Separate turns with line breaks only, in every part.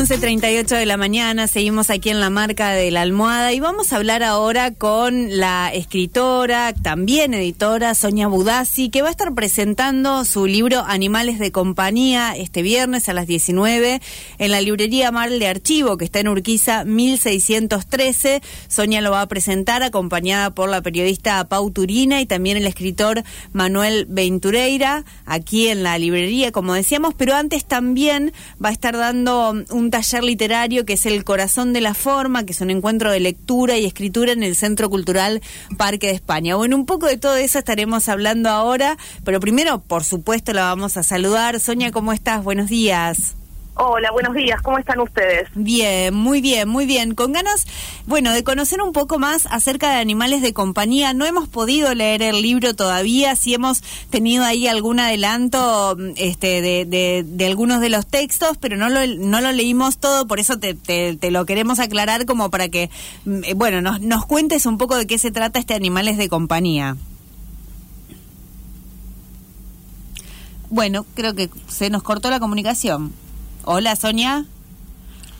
11.38 de la mañana, seguimos aquí en la marca de la almohada y vamos a hablar ahora con la escritora, también editora, Sonia Budassi, que va a estar presentando su libro Animales de Compañía este viernes a las 19 en la librería Mar de Archivo, que está en Urquiza 1613. Sonia lo va a presentar acompañada por la periodista Pau Turina y también el escritor Manuel Ventureira, aquí en la librería, como decíamos, pero antes también va a estar dando un taller literario que es El Corazón de la Forma, que es un encuentro de lectura y escritura en el Centro Cultural Parque de España. Bueno, un poco de todo eso estaremos hablando ahora, pero primero, por supuesto, la vamos a saludar. Sonia, ¿cómo estás? Buenos días.
Hola, buenos días, ¿cómo están ustedes?
Bien, muy bien, muy bien. Con ganas, bueno, de conocer un poco más acerca de animales de compañía. No hemos podido leer el libro todavía, sí hemos tenido ahí algún adelanto este, de, de, algunos de los textos, pero no lo, no lo leímos todo, por eso te, te, lo queremos aclarar como para que, mm, eh, bueno, nos, nos cuentes un poco de qué se trata este Animales de Compañía. Bueno, creo que se nos cortó la comunicación. Hola, Sonia.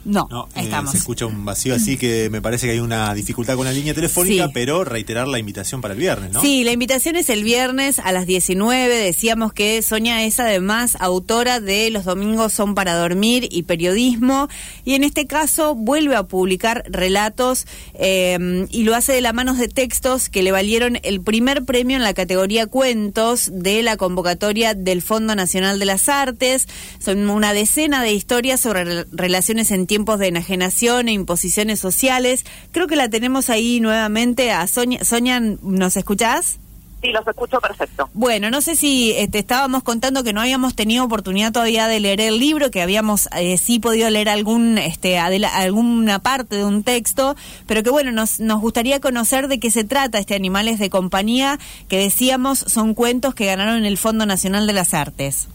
No, eh, estamos.
se escucha un vacío así que me parece que hay una dificultad con la línea telefónica, pero reiterar la invitación para el viernes, ¿no?
Sí, la invitación es el viernes a las 19. Decíamos que Sonia es además autora de Los Domingos son para dormir y periodismo, y en este caso vuelve a publicar relatos em, y lo hace de la mano de textos que le valieron el primer premio en la categoría cuentos de la convocatoria del Fondo Nacional de las Artes. Son una decena de historias sobre relaciones en tiempos de enajenación e imposiciones sociales. Creo que la tenemos ahí nuevamente a Sonia. Sonia, ¿nos escuchás?
Sí, los escucho perfecto.
Bueno, no sé si te este, estábamos contando que no habíamos tenido oportunidad todavía de leer el libro, que habíamos eh, sí podido leer algún, este, alguna parte de un texto, pero que bueno, nos, nos gustaría conocer de qué se trata este Animales de Compañía, que decíamos son cuentos que ganaron el Fondo Nacional de las Artes.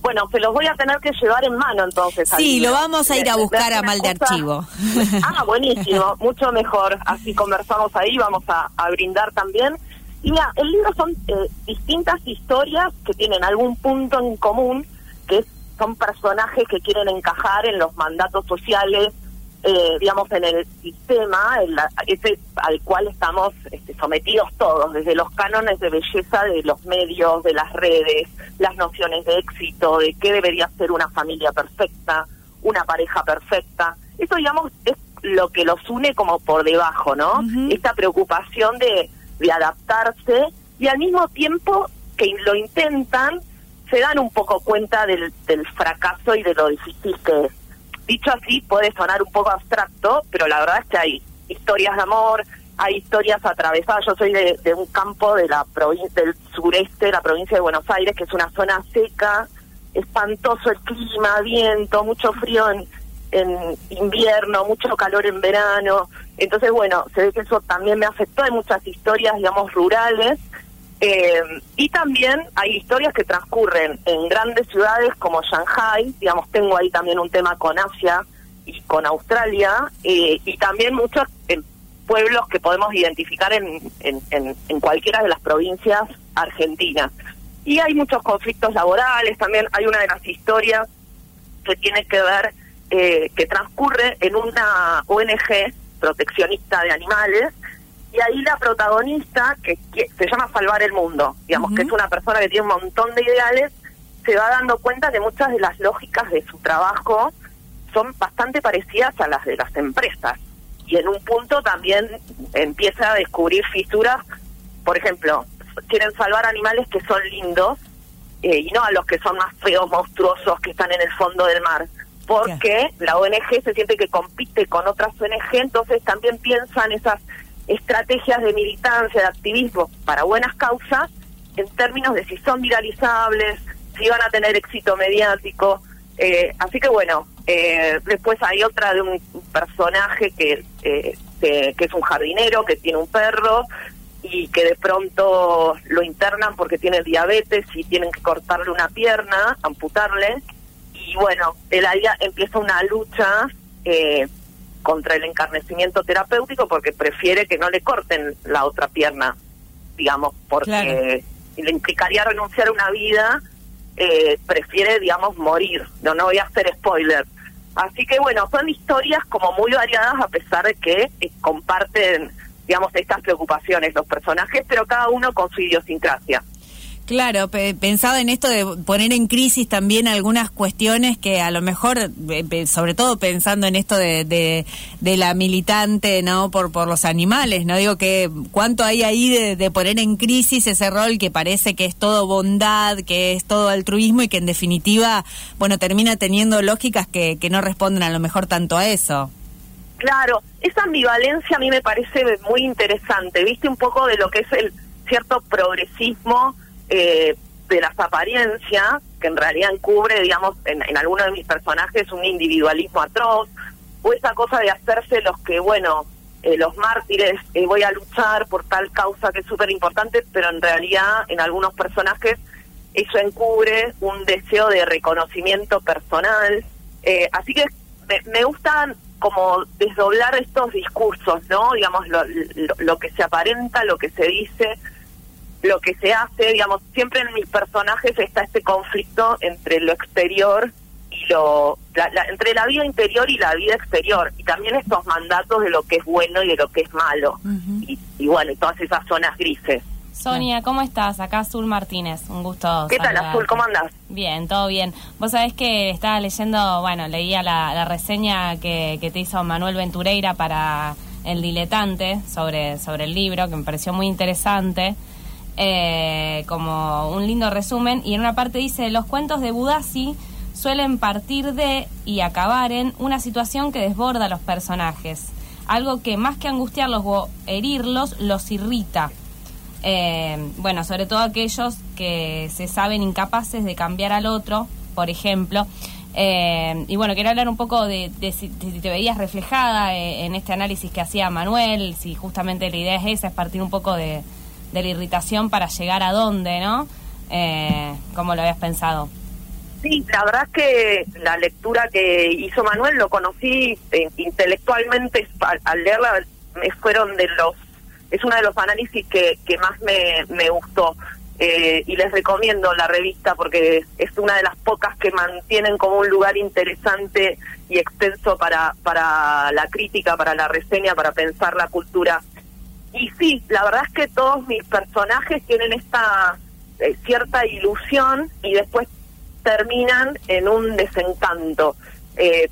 Bueno, se los voy a tener que llevar en mano entonces.
Sí, lo vamos a ir a buscar a mal de archivo.
Ah, buenísimo, mucho mejor. Así conversamos ahí, vamos a, brindar también. Y mira, el libro son eh, distintas historias que tienen algún punto en común, que son personajes que quieren encajar en los mandatos sociales eh, digamos, en el sistema ese al cual estamos este, sometidos todos, desde los cánones de belleza de los medios, de las redes, las nociones de éxito, de qué debería ser una familia perfecta, una pareja perfecta. Eso, digamos, es lo que los une como por debajo, ¿no? Esta preocupación de, de adaptarse y al mismo tiempo que lo intentan, se dan un poco cuenta del, del fracaso y de lo difícil que es dicho así puede sonar un poco abstracto, pero la verdad es que hay historias de amor, hay historias atravesadas. Yo soy de, un campo de la del sureste, de la provincia de Buenos Aires, que es una zona seca, espantoso el clima, viento, mucho frío en, en invierno, mucho calor en verano. Entonces, bueno, se ve que eso también me afectó. Hay muchas historias, digamos, rurales eh, y también hay historias que transcurren en grandes ciudades como Shanghai, digamos, tengo ahí también un tema con Asia y con Australia, eh, y también muchos pueblos que podemos identificar en, en, cualquiera de las provincias argentinas. Y hay muchos conflictos laborales, también hay una de las historias que tiene que ver, eh, que transcurre en una ONG proteccionista de animales, y ahí la protagonista, que, se llama Salvar el Mundo, digamos que es una persona que tiene un montón de ideales, se va dando cuenta que muchas de las lógicas de su trabajo son bastante parecidas a las de las empresas. Y en un punto también empieza a descubrir fisuras, por ejemplo, quieren salvar animales que son lindos eh, y no a los que son más feos, monstruosos, que están en el fondo del mar. Porque la ONG se siente que compite con otras ONG, entonces también piensan esas estrategias de militancia, de activismo para buenas causas, en términos de si son viralizables, si van a tener éxito mediático. Eh, así que bueno, eh, después hay otra de un personaje que, eh, que, es un jardinero, que tiene un perro y que de pronto lo internan porque tiene diabetes y tienen que cortarle una pierna, amputarle. Y bueno, él ahí empieza una lucha eh, contra el encarnecimiento terapéutico porque prefiere que no le corten la otra pierna, digamos, porque le implicaría renunciar a una vida, eh, prefiere, digamos, morir. No, no voy a hacer spoiler, Así que bueno, son historias como muy variadas a pesar de que eh, comparten, digamos, estas preocupaciones los personajes, pero cada uno con su idiosincrasia.
Claro, pensado en esto de poner en crisis también algunas cuestiones que a lo mejor, sobre todo pensando en esto de, la militante, ¿no? Por, por los animales, ¿no? Digo que cuánto hay ahí de, de, poner en crisis ese rol que parece que es todo bondad, que es todo altruismo y que en definitiva, bueno, termina teniendo lógicas que, que no responden a lo mejor tanto a eso.
Claro, esa ambivalencia a mí me parece muy interesante, viste un poco de lo que es el cierto progresismo eh, de las apariencias, que en realidad encubre, digamos, en, en algunos de mis personajes un individualismo atroz, o esa cosa de hacerse los que, bueno, eh, los mártires, eh, voy a luchar por tal causa que es súper importante, pero en realidad en algunos personajes eso encubre un deseo de reconocimiento personal. Eh, así que me, me, gustan como desdoblar estos discursos, ¿no? Digamos, lo, lo que se aparenta, lo que se dice, lo que se hace, digamos, siempre en mis personajes está este conflicto entre lo exterior y lo, entre la vida interior y la vida exterior, y también estos mandatos de lo que es bueno y de lo que es malo, y, y, bueno, todas esas zonas grises.
Sonia, ¿cómo estás? Acá Azul Martínez, un gusto.
¿Qué tal Azul? ¿Cómo andás?
Bien, todo bien. Vos sabés que estaba leyendo, bueno, leía la, la reseña que, que te hizo Manuel Ventureira para El Diletante sobre, sobre el libro, que me pareció muy interesante. Eh, como un lindo resumen, y en una parte dice, los cuentos de Budassi suelen partir de y acabar en una situación que desborda a los personajes, algo que más que angustiarlos o herirlos, los irrita. Eh, bueno, sobre todo aquellos que se saben incapaces de cambiar al otro, por ejemplo. Eh, y bueno, quería hablar un poco de, si, te veías reflejada en este análisis que hacía Manuel, si justamente la idea es esa, es partir un poco de, de la irritación para llegar a dónde, ¿no? Eh, ¿Cómo lo habías pensado?
Sí, la verdad es que la lectura que hizo Manuel lo conocí eh, intelectualmente al, leerla, me fueron de los, es uno de los análisis que, que más me, me gustó. Eh, y les recomiendo la revista porque es una de las pocas que mantienen como un lugar interesante y extenso para, para la crítica, para la reseña, para pensar la cultura y sí, la verdad es que todos mis personajes tienen esta eh, cierta ilusión y después terminan en un desencanto. Eh,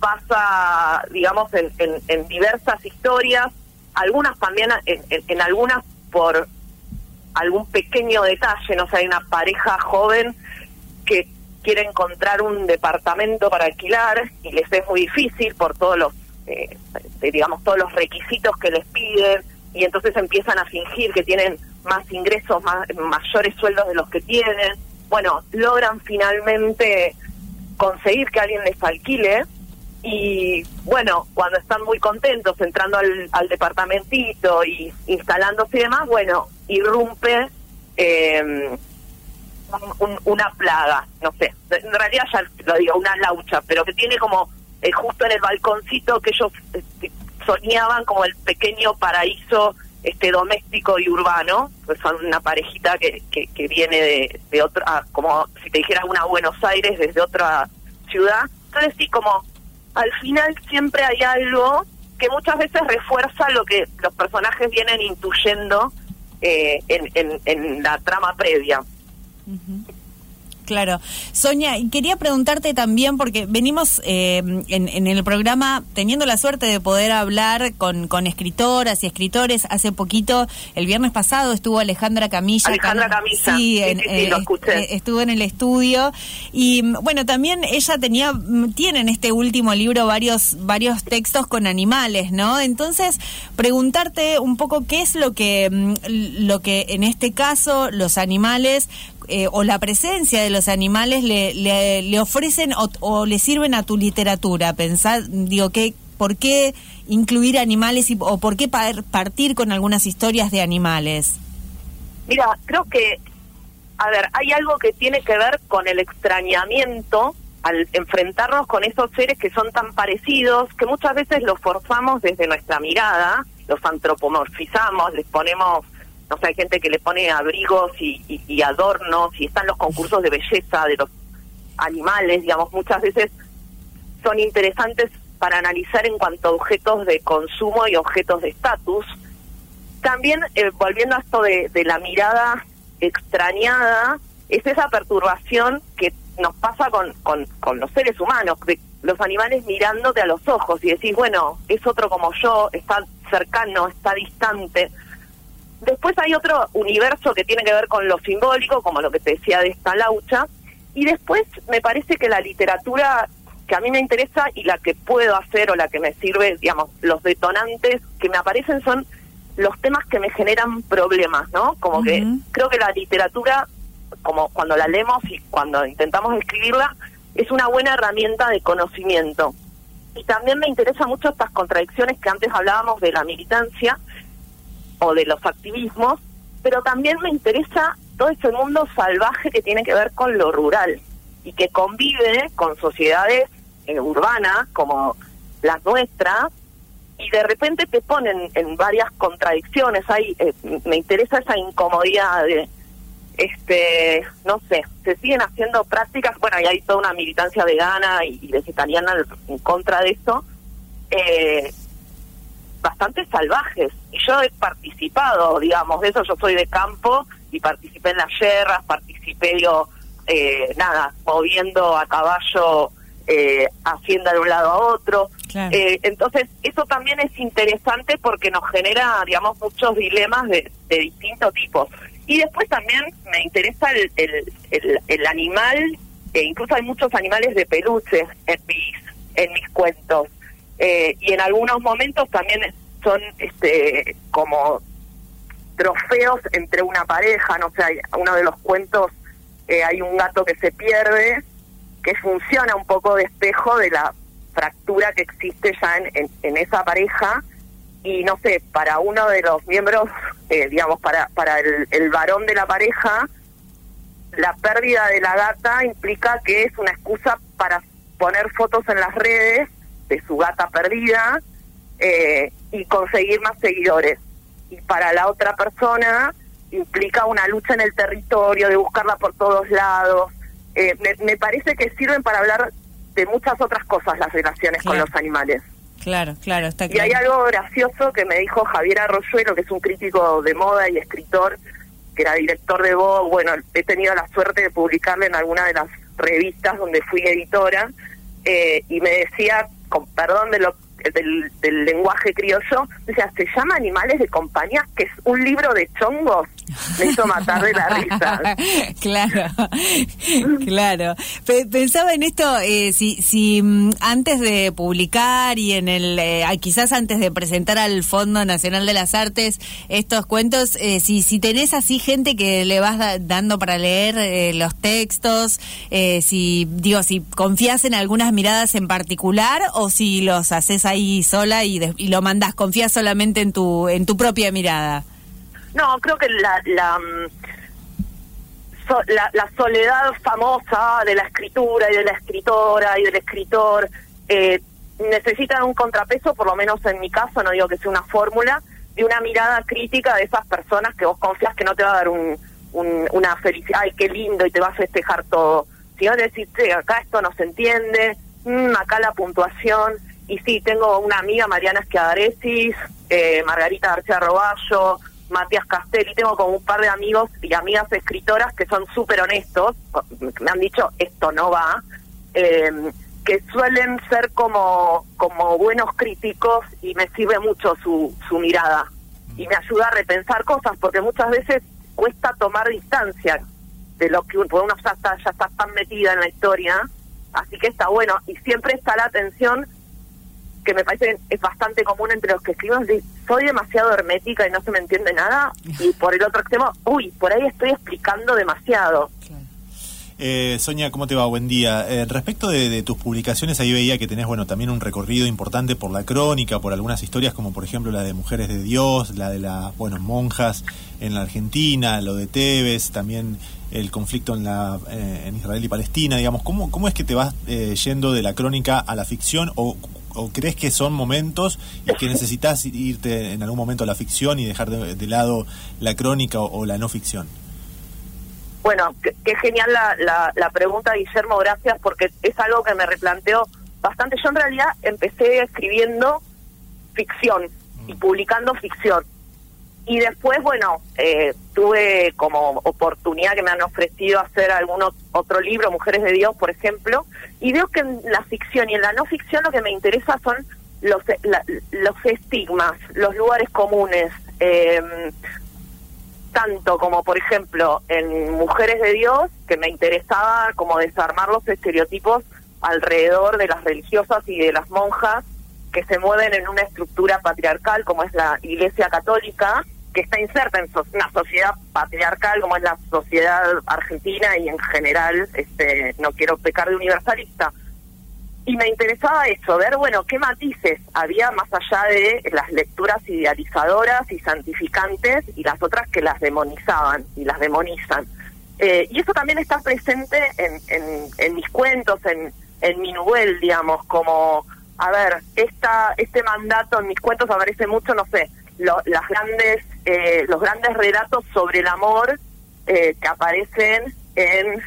pasa, digamos, en, en, diversas historias, algunas también, en, en, algunas por algún pequeño detalle, no sé, hay una pareja joven que quiere encontrar un departamento para alquilar y les es muy difícil por todos los, eh, digamos, todos los requisitos que les piden, y entonces empiezan a fingir que tienen más ingresos, más, mayores sueldos de los que tienen. Bueno, logran finalmente conseguir que alguien les alquile y bueno, cuando están muy contentos entrando al, al departamentito y instalándose y demás, bueno, irrumpe eh, una plaga, no sé, en realidad ya lo digo, una laucha, pero que tiene como eh, justo en el balconcito que ellos este, soñaban como el pequeño paraíso este doméstico y urbano, pues son una parejita que, que, viene de, de otra, ah, como si te dijeras una Buenos Aires desde otra ciudad. Entonces sí, como al final siempre hay algo que muchas veces refuerza lo que los personajes vienen intuyendo eh, en, en, la trama previa.
Claro. Sonia, quería preguntarte también, porque venimos eh, en, el programa teniendo la suerte de poder hablar con, con escritoras y escritores. Hace poquito, el viernes pasado, estuvo Alejandra Camilla.
Alejandra Camilla. Sí,
eh,
lo escuché.
Eh, estuvo en el estudio. Y bueno, también ella tenía, tiene en este último libro varios, varios textos con animales, ¿no? Entonces, preguntarte un poco qué es lo que, mm, lo que en este caso los animales eh, o la presencia de los animales le, le, ofrecen o, le sirven a tu literatura? Pensar, digo, ¿qué, ¿por qué incluir animales y, o por qué partir con algunas historias de animales?
Mira, creo que, a ver, hay algo que tiene que ver con el extrañamiento al enfrentarnos con esos seres que son tan parecidos, que muchas veces los forzamos desde nuestra mirada, los antropomorfizamos, les ponemos no sé, hay gente que le pone abrigos y, adornos y están los concursos de belleza de los animales, digamos, muchas veces son interesantes para analizar en cuanto a objetos de consumo y objetos de estatus. También, eh, volviendo a esto de, de la mirada extrañada, es esa perturbación que nos pasa con, con, con los seres humanos, de los animales mirándote a los ojos y decís, bueno, es otro como yo, está cercano, está distante. Después hay otro universo que tiene que ver con lo simbólico, como lo que te decía de esta laucha. Y después me parece que la literatura que a mí me interesa y la que puedo hacer o la que me sirve, digamos, los detonantes que me aparecen son los temas que me generan problemas, ¿no? Como que creo que la literatura, como cuando la leemos y cuando intentamos escribirla, es una buena herramienta de conocimiento. Y también me interesa mucho estas contradicciones que antes hablábamos de la militancia o de los activismos, pero también me interesa todo ese mundo salvaje que tiene que ver con lo rural y que convive con sociedades eh, urbanas como las nuestras y de repente te ponen en varias contradicciones. Ahí eh, me interesa esa incomodidad de, este, no sé, se siguen haciendo prácticas, bueno, y hay toda una militancia vegana y, vegetariana en contra de eso, eh, bastante salvajes. Y yo he participado, digamos, de eso, yo soy de campo y participé en las yerras, participé, digo, eh, nada, moviendo a caballo eh, hacienda de un lado a otro. Eh, entonces, eso también es interesante porque nos genera, digamos, muchos dilemas de, de distinto tipo. Y después también me interesa el, el, el, animal, e incluso hay muchos animales de peluche en mis, en mis cuentos. Eh, y en algunos momentos también son este como trofeos entre una pareja, no sé, uno de los cuentos eh, hay un gato que se pierde, que funciona un poco de espejo de la fractura que existe ya en, en esa pareja. Y no sé, para uno de los miembros, eh, digamos, para, para el, el varón de la pareja, la pérdida de la gata implica que es una excusa para poner fotos en las redes de su gata perdida eh, y conseguir más seguidores. Y para la otra persona implica una lucha en el territorio, de buscarla por todos lados. Eh, me, me, parece que sirven para hablar de muchas otras cosas las relaciones con los animales.
Claro, claro, está
claro. Y hay algo gracioso que me dijo Javier Arroyuelo, que es un crítico de moda y escritor, que era director de Vogue. Bueno, he tenido la suerte de publicarle en alguna de las revistas donde fui editora, eh, y me decía, con perdón de lo del, del lenguaje criollo, decía, se llama Animales de Compañía, que es un libro de chongos. Me hizo matar de la risa.
claro, claro. Pensaba en esto, eh, si, si mm, antes de publicar y en el, eh, quizás antes de presentar al Fondo Nacional de las Artes estos cuentos, eh, si, si tenés así gente que le vas dando para leer los textos, si, digo, si confías en algunas miradas en particular o si los haces ahí sola y, y lo mandás, confías solamente en tu, en tu propia mirada.
No, creo que la, la, mm, la, la, soledad famosa de la escritura y de la escritora y del escritor eh, necesitan un contrapeso, por lo menos en mi caso, no digo que sea una fórmula, de una mirada crítica de esas personas que vos confías que no te va a dar un, un, una felicidad, ay, qué lindo, y te va a festejar todo. Si vos decís, acá esto no se entiende, mmm, acá la puntuación, y sí, tengo una amiga, Mariana Esquiadaresis, eh, Margarita García Roballo, Matías Castelli, tengo como un par de amigos y amigas escritoras que son súper honestos, me han dicho esto no va, eh, que suelen ser como, como buenos críticos y me sirve mucho su, su mirada. Y me ayuda a repensar cosas porque muchas veces cuesta tomar distancia de lo que uno ya está, ya está tan metida en la historia, así que está bueno. Y siempre está la atención que me parece es bastante común entre los que escriben, soy demasiado hermética y no se me entiende nada, y por el otro extremo, uy, por ahí estoy explicando demasiado.
Eh, Sonia, ¿cómo te va? Buen día. Eh, respecto de, tus publicaciones, ahí veía que tenés, bueno, también un recorrido importante por la crónica, por algunas historias, como por ejemplo la de Mujeres de Dios, la de las, bueno, monjas en la Argentina, lo de Tebes, también el conflicto en, la, eh, en Israel y Palestina, digamos. ¿Cómo, ¿Cómo es que te vas eh, yendo de la crónica a la ficción o o crees que son momentos y que necesitas irte en algún momento a la ficción y dejar de, lado la crónica o, la no ficción?
Bueno, qué, genial la, la, pregunta, Guillermo, gracias, porque es algo que me replanteo bastante. Yo en realidad empecé escribiendo ficción y publicando ficción. Y después, bueno, eh, tuve como oportunidad que me han ofrecido hacer algún otro libro, Mujeres de Dios, por ejemplo, y veo que en la ficción y en la no ficción lo que me interesa son los, los estigmas, los lugares comunes, eh, tanto como, por ejemplo, en Mujeres de Dios, que me interesaba como desarmar los estereotipos alrededor de las religiosas y de las monjas que se mueven en una estructura patriarcal como es la Iglesia Católica, que está inserta en una sociedad patriarcal como es la sociedad argentina y en general, este, no quiero pecar de universalista, y me interesaba eso, ver, bueno, qué matices había más allá de las lecturas idealizadoras y santificantes y las otras que las demonizaban y las demonizan. Eh, y eso también está presente en, mis cuentos, en, en mi novel, digamos, como, a ver, esta, este mandato en mis cuentos aparece mucho, no sé, las grandes, eh, los grandes relatos sobre el amor eh, que aparecen en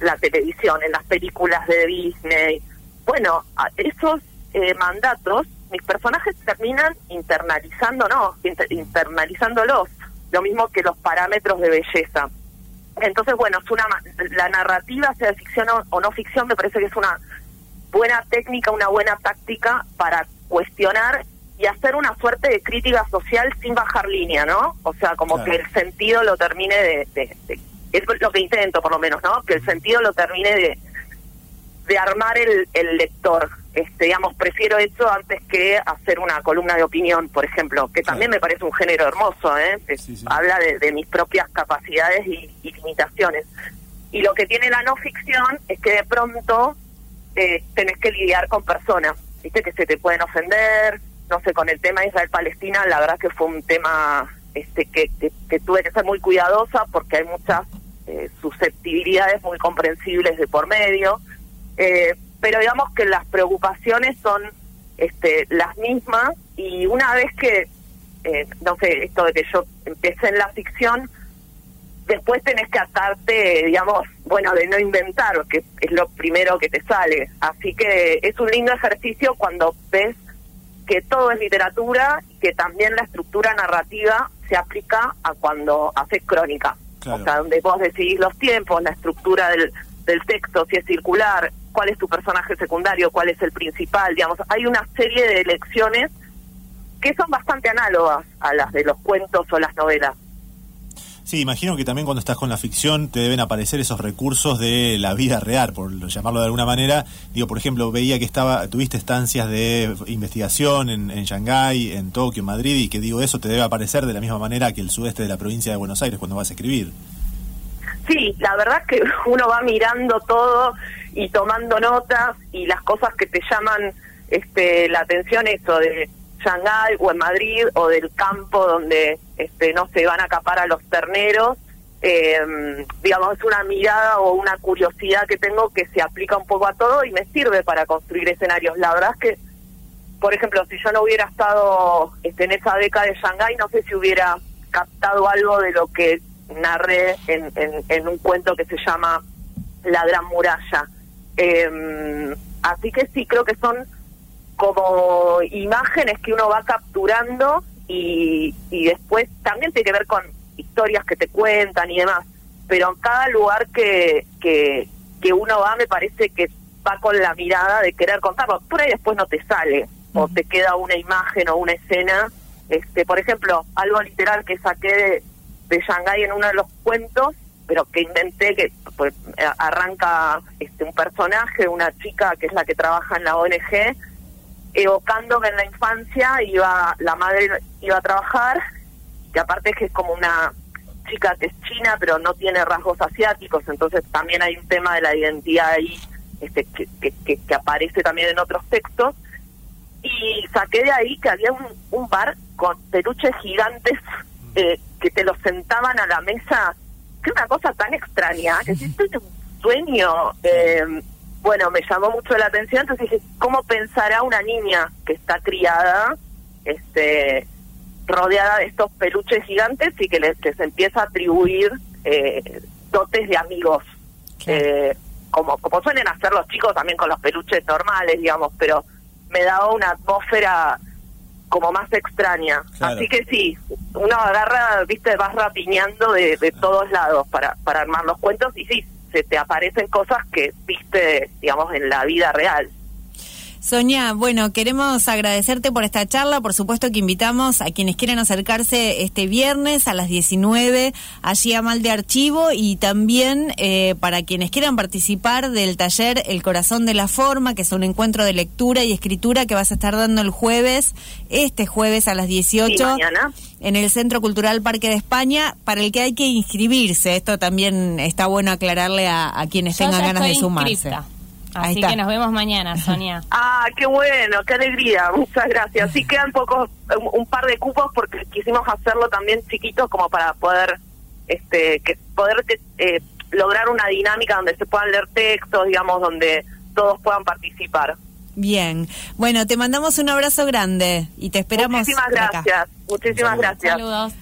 la televisión, en las películas de Disney. Bueno, esos eh, mandatos, mis personajes terminan internalizando, no, internalizándolos, lo mismo que los parámetros de belleza. Entonces, bueno, es una la narrativa, sea ficción o, no ficción, me parece que es una buena técnica, una buena táctica para cuestionar y hacer una suerte de crítica social sin bajar línea, ¿no? O sea, como que el sentido lo termine de, es lo que intento por lo menos, ¿no? Que el sentido lo termine de, de armar el, el lector. Este, digamos, prefiero eso antes que hacer una columna de opinión, por ejemplo, que también me parece un género hermoso, ¿eh? Habla de, mis propias capacidades y, limitaciones. Y lo que tiene la no ficción es que de pronto eh, tenés que lidiar con personas, ¿viste? Que se te pueden ofender, no sé, con el tema Israel-Palestina, la verdad que fue un tema este que, que tuve que ser muy cuidadosa porque hay muchas eh, susceptibilidades muy comprensibles de por medio, eh, pero digamos que las preocupaciones son este, las mismas y una vez que, eh, no sé, esto de que yo empecé en la ficción, después tenés que atarte, digamos, bueno, de no inventar, que es lo primero que te sale. Así que es un lindo ejercicio cuando ves que todo es literatura y que también la estructura narrativa se aplica a cuando haces crónica. O sea, donde vos decidís los tiempos, la estructura del, del texto, si es circular, cuál es tu personaje secundario, cuál es el principal, digamos, hay una serie de elecciones que son bastante análogas a las de los cuentos o las novelas.
Sí, imagino que también cuando estás con la ficción te deben aparecer esos recursos de la vida real, por llamarlo de alguna manera. Digo, por ejemplo, veía que estaba tuviste estancias de investigación en, en Shanghái, en Tokio, en Madrid, y que digo, eso te debe aparecer de la misma manera que el sudeste de la provincia de Buenos Aires cuando vas a escribir.
Sí, la verdad es que uno va mirando todo y tomando notas y las cosas que te llaman este, la atención, eso de Shanghái o en Madrid o del campo donde este, no se van a capar a los terneros. Eh, digamos, es una mirada o una curiosidad que tengo que se aplica un poco a todo y me sirve para construir escenarios. La verdad es que, por ejemplo, si yo no hubiera estado este, en esa década de Shanghái, no sé si hubiera captado algo de lo que narré en, en, un cuento que se llama La Gran Muralla. Eh, así que sí, creo que son como imágenes que uno va capturando y, y después también tiene que ver con historias que te cuentan y demás, pero en cada lugar que, que, que uno va me parece que va con la mirada de querer contarlo, por ahí después no te sale o te queda una imagen o una escena, este por ejemplo, algo literal que saqué de, de Shanghái en uno de los cuentos, pero que inventé que pues, arranca este un personaje, una chica que es la que trabaja en la ONG, evocando que en la infancia iba la madre iba a trabajar, que aparte es que es como una chica que es china pero no tiene rasgos asiáticos, entonces también hay un tema de la identidad ahí este, que, que, que, aparece también en otros textos. Y saqué de ahí que había un, un bar con peluches gigantes eh, que te los sentaban a la mesa, que una cosa tan extraña, que si estoy en un sueño. Eh, bueno, me llamó mucho la atención, entonces dije, ¿cómo pensará una niña que está criada, este, rodeada de estos peluches gigantes y que les, empieza a atribuir eh, dotes de amigos? Eh, como, como suelen hacer los chicos también con los peluches normales, digamos, pero me daba una atmósfera como más extraña. Así que sí, uno agarra, viste, vas rapiñando de, de todos lados para, para armar los cuentos y sí, se te aparecen cosas que viste, digamos, en la vida real.
Sonia, bueno, queremos agradecerte por esta charla. Por supuesto que invitamos a quienes quieran acercarse este viernes a las 19 allí a Mal de Archivo y también eh, para quienes quieran participar del taller El Corazón de la Forma, que es un encuentro de lectura y escritura que vas a estar dando el jueves, este jueves a las 18. En el Centro Cultural Parque de España, para el que hay que inscribirse. Esto también está bueno aclararle a, quienes tengan ganas de sumarse.
Así que nos vemos mañana, Sonia.
ah, qué bueno, qué alegría, muchas gracias. Sí quedan pocos, un, par de cupos porque quisimos hacerlo también chiquitos como para poder, este, que poder eh, lograr una dinámica donde se puedan leer textos, digamos, donde todos puedan participar.
Bien, bueno, te mandamos un abrazo grande y te esperamos.
Muchísimas gracias, muchísimas gracias.
Saludos.